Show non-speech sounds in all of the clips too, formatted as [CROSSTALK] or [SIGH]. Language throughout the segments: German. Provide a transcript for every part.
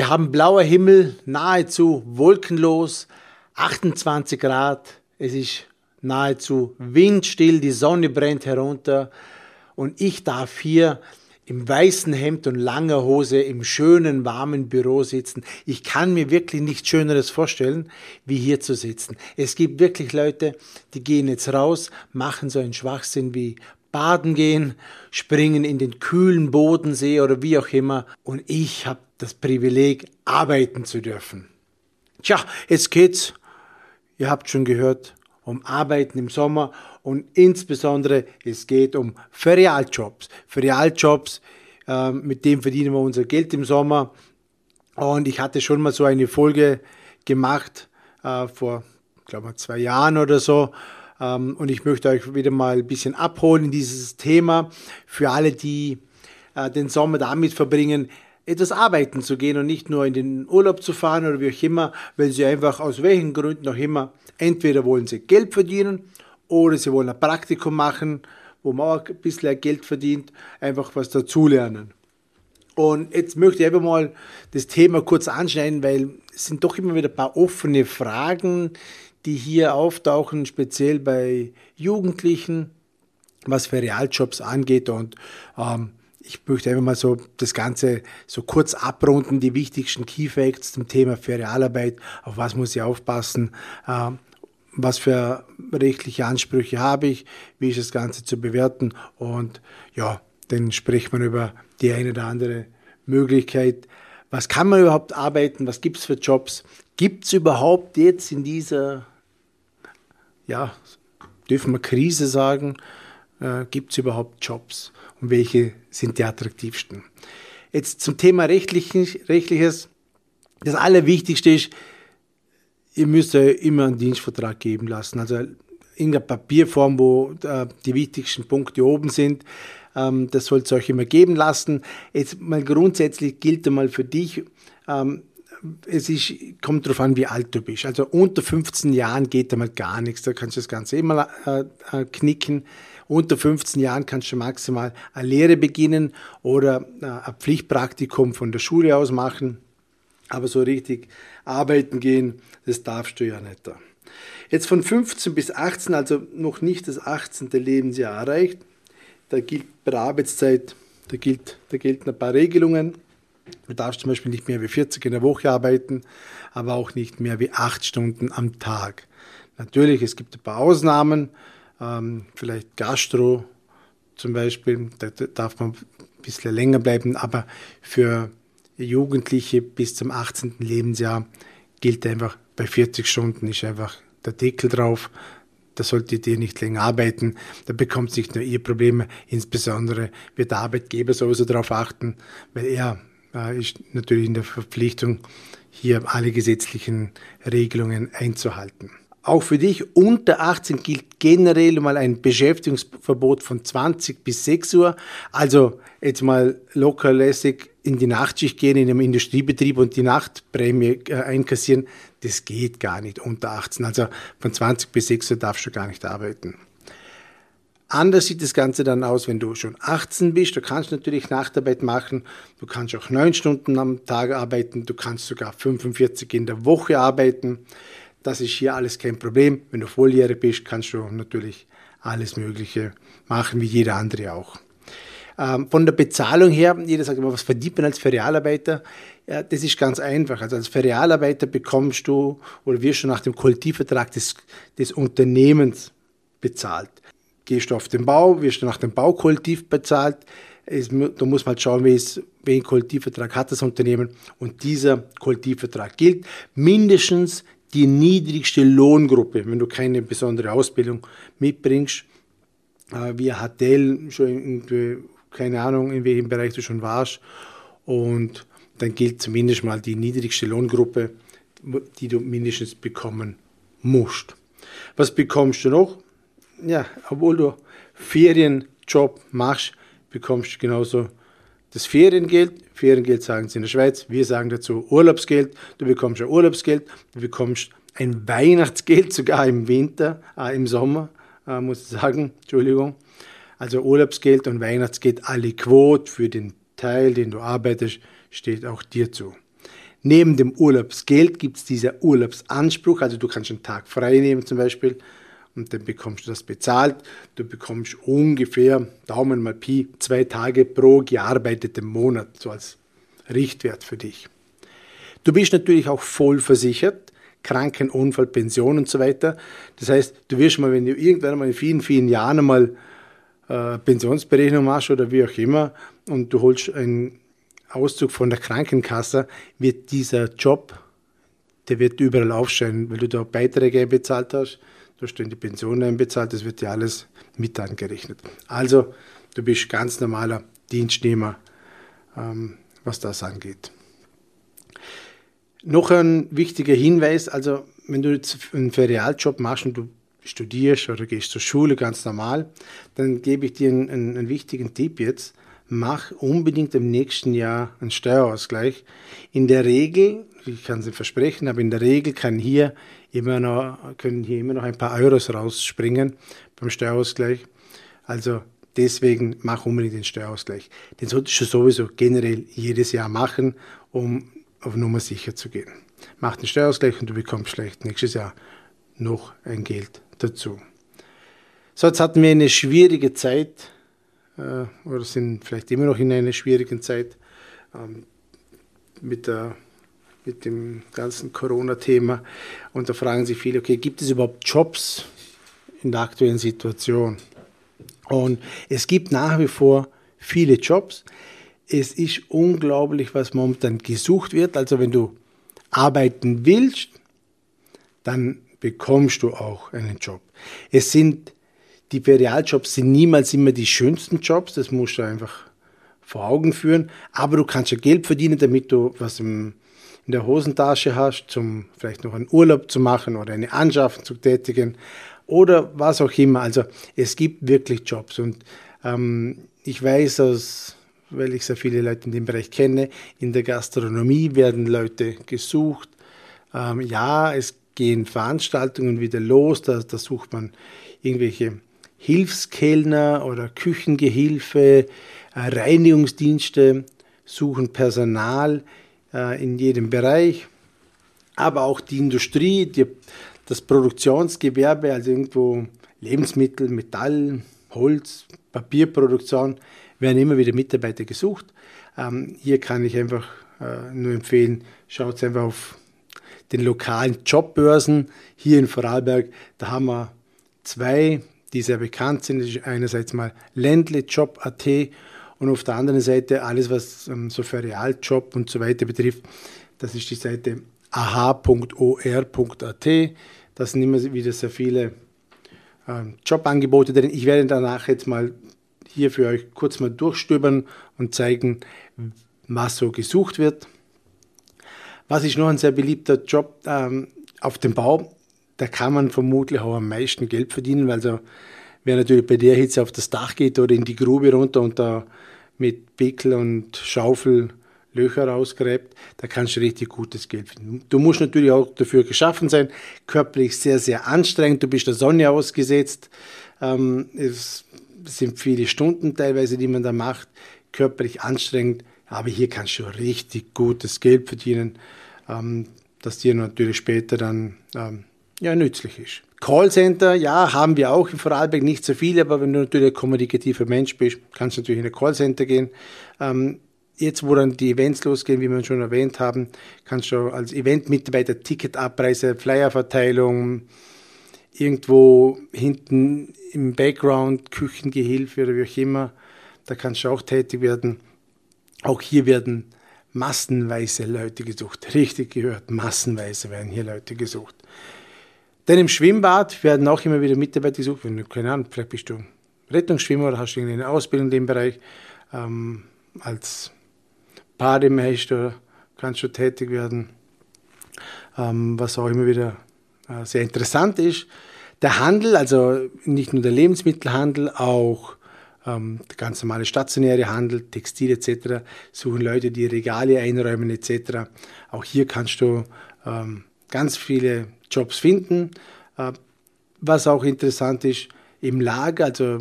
Wir haben blauer Himmel, nahezu wolkenlos, 28 Grad. Es ist nahezu windstill, die Sonne brennt herunter und ich darf hier im weißen Hemd und langer Hose im schönen, warmen Büro sitzen. Ich kann mir wirklich nichts Schöneres vorstellen, wie hier zu sitzen. Es gibt wirklich Leute, die gehen jetzt raus, machen so einen Schwachsinn wie baden gehen, springen in den kühlen Bodensee oder wie auch immer. Und ich habe das Privileg, arbeiten zu dürfen. Tja, jetzt geht's, ihr habt schon gehört, um Arbeiten im Sommer und insbesondere es geht um Ferialjobs. Ferialjobs, äh, mit dem verdienen wir unser Geld im Sommer. Und ich hatte schon mal so eine Folge gemacht äh, vor, glaube ich, zwei Jahren oder so. Ähm, und ich möchte euch wieder mal ein bisschen abholen in dieses Thema für alle, die äh, den Sommer damit verbringen, etwas arbeiten zu gehen und nicht nur in den Urlaub zu fahren oder wie auch immer, weil sie einfach aus welchen Gründen auch immer, entweder wollen sie Geld verdienen oder sie wollen ein Praktikum machen, wo man auch ein bisschen Geld verdient, einfach was dazulernen. Und jetzt möchte ich einfach mal das Thema kurz anschneiden, weil es sind doch immer wieder ein paar offene Fragen, die hier auftauchen, speziell bei Jugendlichen, was für Realjobs angeht. Und ähm, ich möchte einfach mal so das Ganze so kurz abrunden, die wichtigsten Key Facts zum Thema Ferialarbeit, auf was muss ich aufpassen, äh, was für rechtliche Ansprüche habe ich, wie ist das Ganze zu bewerten und ja, dann spricht man über die eine oder andere Möglichkeit. Was kann man überhaupt arbeiten? Was gibt es für Jobs? Gibt es überhaupt jetzt in dieser, ja, dürfen wir Krise sagen, äh, gibt es überhaupt Jobs? Und welche sind die attraktivsten? Jetzt zum Thema Rechtliches. Das Allerwichtigste ist, ihr müsst ja immer einen Dienstvertrag geben lassen. Also in der Papierform, wo äh, die wichtigsten Punkte oben sind. Ähm, das sollt ihr euch immer geben lassen. Jetzt mal grundsätzlich gilt einmal für dich, ähm, es ist, kommt darauf an, wie alt du bist. Also unter 15 Jahren geht einmal gar nichts. Da kannst du das Ganze immer äh, äh, knicken. Unter 15 Jahren kannst du maximal eine Lehre beginnen oder äh, ein Pflichtpraktikum von der Schule aus machen. Aber so richtig arbeiten gehen, das darfst du ja nicht. Jetzt von 15 bis 18, also noch nicht das 18. Lebensjahr erreicht, da gilt bei der Arbeitszeit, da, gilt, da gelten ein paar Regelungen. Du darfst zum Beispiel nicht mehr wie 40 in der Woche arbeiten, aber auch nicht mehr wie 8 Stunden am Tag. Natürlich, es gibt ein paar Ausnahmen, ähm, vielleicht Gastro zum Beispiel, da darf man ein bisschen länger bleiben, aber für Jugendliche bis zum 18. Lebensjahr gilt einfach bei 40 Stunden ist einfach der Deckel drauf. Da solltet ihr nicht länger arbeiten. Da bekommt nicht nur ihr Probleme. Insbesondere wird der Arbeitgeber sowieso darauf achten, weil er ist natürlich in der Verpflichtung, hier alle gesetzlichen Regelungen einzuhalten. Auch für dich unter 18 gilt generell mal ein Beschäftigungsverbot von 20 bis 6 Uhr. Also jetzt mal locker lässig in die Nachtschicht gehen in einem Industriebetrieb und die Nachtprämie äh, einkassieren. Das geht gar nicht unter 18. Also von 20 bis 6 Uhr darfst du gar nicht arbeiten. Anders sieht das Ganze dann aus, wenn du schon 18 bist. Du kannst natürlich Nachtarbeit machen. Du kannst auch 9 Stunden am Tag arbeiten. Du kannst sogar 45 in der Woche arbeiten. Das ist hier alles kein Problem. Wenn du volljährig bist, kannst du natürlich alles Mögliche machen, wie jeder andere auch. Ähm, von der Bezahlung her, jeder sagt immer, was verdient man als Ferialarbeiter? Ja, das ist ganz einfach. Also als Ferialarbeiter bekommst du oder wirst du nach dem Kollektivvertrag des, des Unternehmens bezahlt. Gehst du auf den Bau, wirst du nach dem Baukollektiv bezahlt. Es, da muss man halt schauen, welchen Kollektivvertrag hat das Unternehmen und dieser Kollektivvertrag gilt. Mindestens die niedrigste Lohngruppe, wenn du keine besondere Ausbildung mitbringst, äh, wie HTL, schon irgendwie, keine Ahnung, in welchem Bereich du schon warst. Und dann gilt zumindest mal die niedrigste Lohngruppe, die du mindestens bekommen musst. Was bekommst du noch? Ja, obwohl du Ferienjob machst, bekommst du genauso das Feriengeld. Feriengeld sagen sie in der Schweiz. Wir sagen dazu Urlaubsgeld. Du bekommst ein Urlaubsgeld. Du bekommst ein Weihnachtsgeld [LAUGHS] sogar im Winter, äh, im Sommer, äh, muss ich sagen. Entschuldigung. Also Urlaubsgeld und Weihnachtsgeld alle Quote für den Teil, den du arbeitest, steht auch dir zu. Neben dem Urlaubsgeld gibt es dieser Urlaubsanspruch, also du kannst einen Tag frei nehmen zum Beispiel und dann bekommst du das bezahlt. Du bekommst ungefähr, Daumen mal Pi, zwei Tage pro gearbeiteten Monat, so als Richtwert für dich. Du bist natürlich auch voll versichert, Krankenunfall, Pension und so weiter. Das heißt, du wirst mal, wenn du irgendwann mal in vielen, vielen Jahren mal äh, Pensionsberechnung machst oder wie auch immer und du holst einen Auszug von der Krankenkasse, wird dieser Job, der wird überall aufscheinen, weil du da Beiträge bezahlt hast, du hast dann die Pension einbezahlt, das wird dir alles mit angerechnet. Also, du bist ganz normaler Dienstnehmer, ähm, was das angeht. Noch ein wichtiger Hinweis, also wenn du jetzt einen Ferialjob machst und du studierst oder gehst zur Schule ganz normal, dann gebe ich dir einen, einen, einen wichtigen Tipp jetzt. Mach unbedingt im nächsten Jahr einen Steuerausgleich. In der Regel, ich kann es nicht versprechen, aber in der Regel kann hier immer noch, können hier immer noch ein paar Euros rausspringen beim Steuerausgleich. Also deswegen mach unbedingt den Steuerausgleich. Den solltest du sowieso generell jedes Jahr machen, um auf Nummer sicher zu gehen. Mach den Steuerausgleich und du bekommst vielleicht nächstes Jahr noch ein Geld dazu. So, jetzt hatten wir eine schwierige Zeit äh, oder sind vielleicht immer noch in einer schwierigen Zeit ähm, mit, der, mit dem ganzen Corona-Thema. Und da fragen sich viele, okay, gibt es überhaupt Jobs in der aktuellen Situation? Und es gibt nach wie vor viele Jobs. Es ist unglaublich, was momentan gesucht wird. Also wenn du arbeiten willst, dann bekommst du auch einen Job. Es sind, die Ferialjobs sind niemals immer die schönsten Jobs, das musst du einfach vor Augen führen, aber du kannst ja Geld verdienen, damit du was im, in der Hosentasche hast, zum vielleicht noch einen Urlaub zu machen oder eine Anschaffung zu tätigen oder was auch immer. Also es gibt wirklich Jobs und ähm, ich weiß aus, weil ich sehr viele Leute in dem Bereich kenne, in der Gastronomie werden Leute gesucht. Ähm, ja, es gehen Veranstaltungen wieder los, da, da sucht man irgendwelche Hilfskellner oder Küchengehilfe, äh, Reinigungsdienste, suchen Personal in jedem Bereich, aber auch die Industrie, die das Produktionsgewerbe, also irgendwo Lebensmittel, Metall, Holz, Papierproduktion, werden immer wieder Mitarbeiter gesucht. Ähm, hier kann ich einfach äh, nur empfehlen, schaut einfach auf den lokalen Jobbörsen hier in Vorarlberg. Da haben wir zwei, die sehr bekannt sind. Einerseits mal Ländlejob.at und auf der anderen Seite alles, was ähm, so Ferialjob und so weiter betrifft. Das ist die Seite aha.or.at. Da sind immer wieder sehr viele ähm, Jobangebote drin. Ich werde danach jetzt mal hier für euch kurz mal durchstöbern und zeigen, was so gesucht wird. Was ist noch ein sehr beliebter Job ähm, auf dem Bau? Da kann man vermutlich auch am meisten Geld verdienen, weil so, wer natürlich bei der Hitze auf das Dach geht oder in die Grube runter und da mit Pickel und Schaufel Löcher rausgräbt, da kannst du richtig gutes Geld finden. Du musst natürlich auch dafür geschaffen sein, körperlich sehr, sehr anstrengend, du bist der Sonne ausgesetzt, ähm, es sind viele Stunden teilweise, die man da macht, körperlich anstrengend, aber hier kannst du richtig gutes Geld verdienen, ähm, das dir natürlich später dann ähm, ja, nützlich ist. Callcenter, ja, haben wir auch in Vorarlberg nicht so viele, aber wenn du natürlich ein kommunikativer Mensch bist, kannst du natürlich in ein Callcenter gehen. Ähm, jetzt, wo dann die Events losgehen, wie wir schon erwähnt haben, kannst du als Eventmitarbeiter Ticketabpreise, Flyerverteilung, irgendwo hinten im Background, Küchengehilfe oder wie auch immer, da kannst du auch tätig werden. Auch hier werden massenweise Leute gesucht. Richtig gehört, massenweise werden hier Leute gesucht. Denn im Schwimmbad werden auch immer wieder Mitarbeiter gesucht. Wenn du, keine Ahnung, vielleicht bist du Rettungsschwimmer oder hast du eine Ausbildung in dem Bereich. Ähm, als Bademeister kannst du tätig werden. Ähm, was auch immer wieder äh, sehr interessant ist. Der Handel, also nicht nur der Lebensmittelhandel, auch ähm, der ganz normale stationäre Handel, Textil etc., suchen Leute, die Regale einräumen etc. Auch hier kannst du ähm, ganz viele Jobs finden. Äh, was auch interessant ist, im Lager, also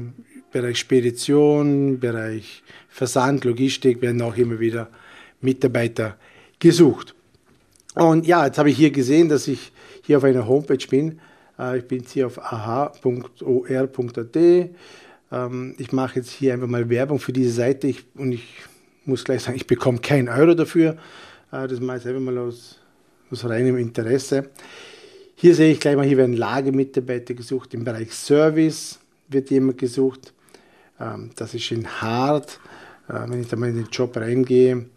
Bereich Spedition, Bereich Versand, Logistik werden auch immer wieder Mitarbeiter gesucht. Und ja, jetzt habe ich hier gesehen, dass ich hier auf einer Homepage bin. Äh, ich bin jetzt hier auf aha.or.at. Ähm, ich mache jetzt hier einfach mal Werbung für diese Seite ich, und ich muss gleich sagen, ich bekomme keinen Euro dafür. Äh, das mache ich einfach mal aus, aus reinem Interesse. Hier sehe ich gleich mal, hier werden Lagemitarbeiter gesucht. Im Bereich Service wird jemand gesucht. Ähm, das ist in Hart. Äh, wenn ich da mal in den Job reingehe,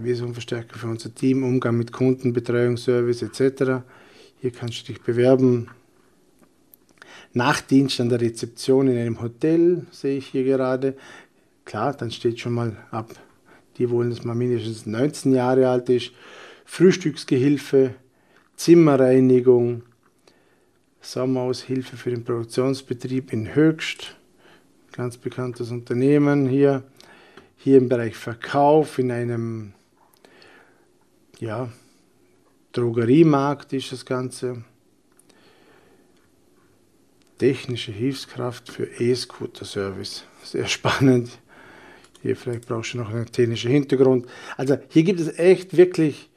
Visumverstärker für unser Team, Umgang mit Kundenbetreuung, Service etc. Hier kannst du dich bewerben. Nachtdienst an der Rezeption in einem Hotel sehe ich hier gerade. Klar, dann steht schon mal ab, die wollen, dass man mindestens 19 Jahre alt ist. Frühstücksgehilfe, Zimmerreinigung, Sommeraushilfe für den Produktionsbetrieb in Höchst, ganz bekanntes Unternehmen hier. Hier im Bereich Verkauf in einem ja, Drogeriemarkt ist das Ganze technische Hilfskraft für E-Scooter-Service. Sehr spannend. Hier vielleicht brauchst du noch einen technischen Hintergrund. Also hier gibt es echt wirklich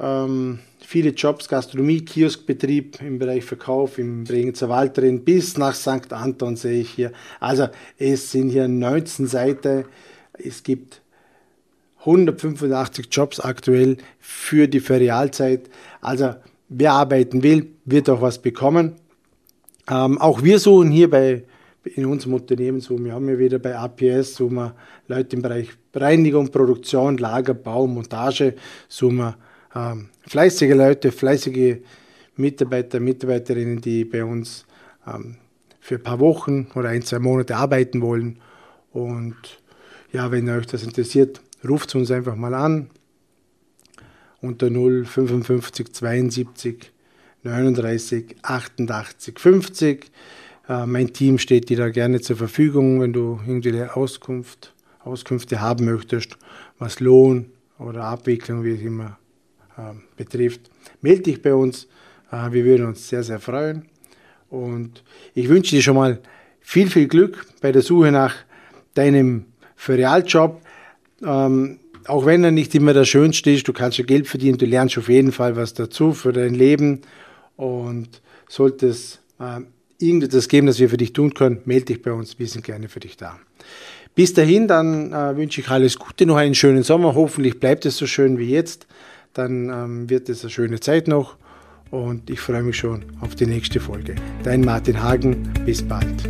ähm, viele Jobs, Gastronomie, Kioskbetrieb im Bereich Verkauf, im Bregenzer Wald drin, bis nach St. Anton sehe ich hier. Also es sind hier 19 Seiten. Es gibt 185 Jobs aktuell für die Ferialzeit. Also wer arbeiten will, wird auch was bekommen. Ähm, auch wir suchen hier bei, in unserem Unternehmen, so, wir haben ja wieder bei APS, suchen wir Leute im Bereich Reinigung, Produktion, Lager, Bau, Montage, suchen wir ähm, fleißige Leute, fleißige Mitarbeiter, Mitarbeiterinnen, die bei uns ähm, für ein paar Wochen oder ein, zwei Monate arbeiten wollen. Und ja, wenn euch das interessiert, ruft uns einfach mal an unter 055 72 39 88 50. Äh, mein Team steht dir da gerne zur Verfügung, wenn du irgendwelche Auskunft, Auskünfte haben möchtest, was Lohn oder Abwicklung, wie es immer betrifft. Melde dich bei uns. Äh, wir würden uns sehr, sehr freuen. Und ich wünsche dir schon mal viel, viel Glück bei der Suche nach deinem Ferialjob. Ähm, auch wenn er nicht immer der schönste ist, du kannst ja Geld verdienen, du lernst auf jeden Fall was dazu für dein Leben und sollte es äh, irgendetwas geben, das wir für dich tun können, melde dich bei uns, wir sind gerne für dich da. Bis dahin, dann äh, wünsche ich alles Gute, noch einen schönen Sommer, hoffentlich bleibt es so schön wie jetzt, dann ähm, wird es eine schöne Zeit noch und ich freue mich schon auf die nächste Folge. Dein Martin Hagen, bis bald.